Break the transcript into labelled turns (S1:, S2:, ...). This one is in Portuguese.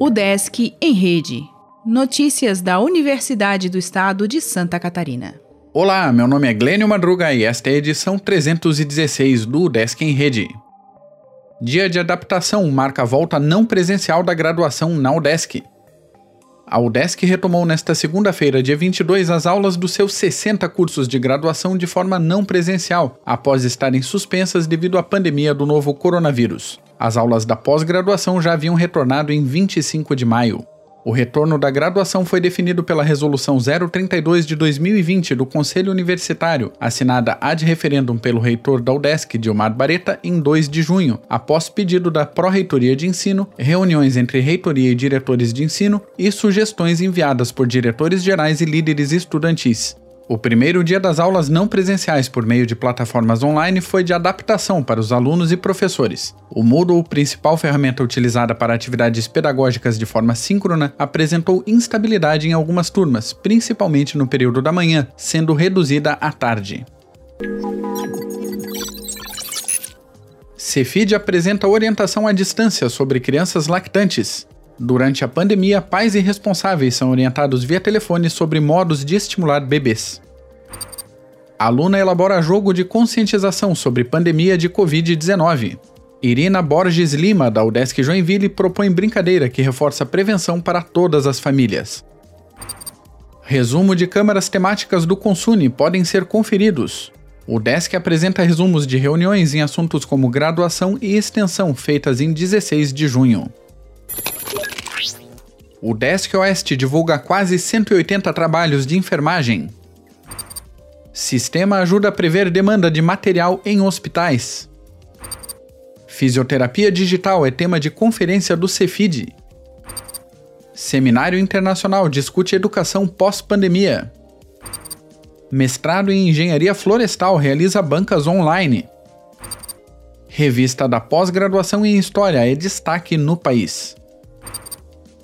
S1: O Desk em Rede. Notícias da Universidade do Estado de Santa Catarina.
S2: Olá, meu nome é Glênio Madruga e esta é a edição 316 do Desk em Rede. Dia de adaptação marca a volta não presencial da graduação na UDESC. A UDESC retomou nesta segunda-feira, dia 22, as aulas dos seus 60 cursos de graduação de forma não presencial, após estarem suspensas devido à pandemia do novo coronavírus. As aulas da pós-graduação já haviam retornado em 25 de maio. O retorno da graduação foi definido pela Resolução 032 de 2020 do Conselho Universitário, assinada ad referendum pelo reitor da UDESC, Dilmar Bareta, em 2 de junho, após pedido da Pró-Reitoria de Ensino, reuniões entre reitoria e diretores de ensino e sugestões enviadas por diretores gerais e líderes estudantis. O primeiro dia das aulas não presenciais por meio de plataformas online foi de adaptação para os alunos e professores. O Moodle, principal ferramenta utilizada para atividades pedagógicas de forma síncrona, apresentou instabilidade em algumas turmas, principalmente no período da manhã, sendo reduzida à tarde. Cefid apresenta orientação à distância sobre crianças lactantes. Durante a pandemia, pais e responsáveis são orientados via telefone sobre modos de estimular bebês. A aluna elabora jogo de conscientização sobre pandemia de Covid-19. Irina Borges Lima, da UDESC Joinville, propõe brincadeira que reforça a prevenção para todas as famílias. Resumo de câmaras temáticas do Consune podem ser conferidos. O DESC apresenta resumos de reuniões em assuntos como graduação e extensão feitas em 16 de junho. O Desk Oeste divulga quase 180 trabalhos de enfermagem. Sistema ajuda a prever demanda de material em hospitais. Fisioterapia digital é tema de conferência do Cefid. Seminário Internacional discute educação pós-pandemia. Mestrado em Engenharia Florestal realiza bancas online. Revista da pós-graduação em História é destaque no país.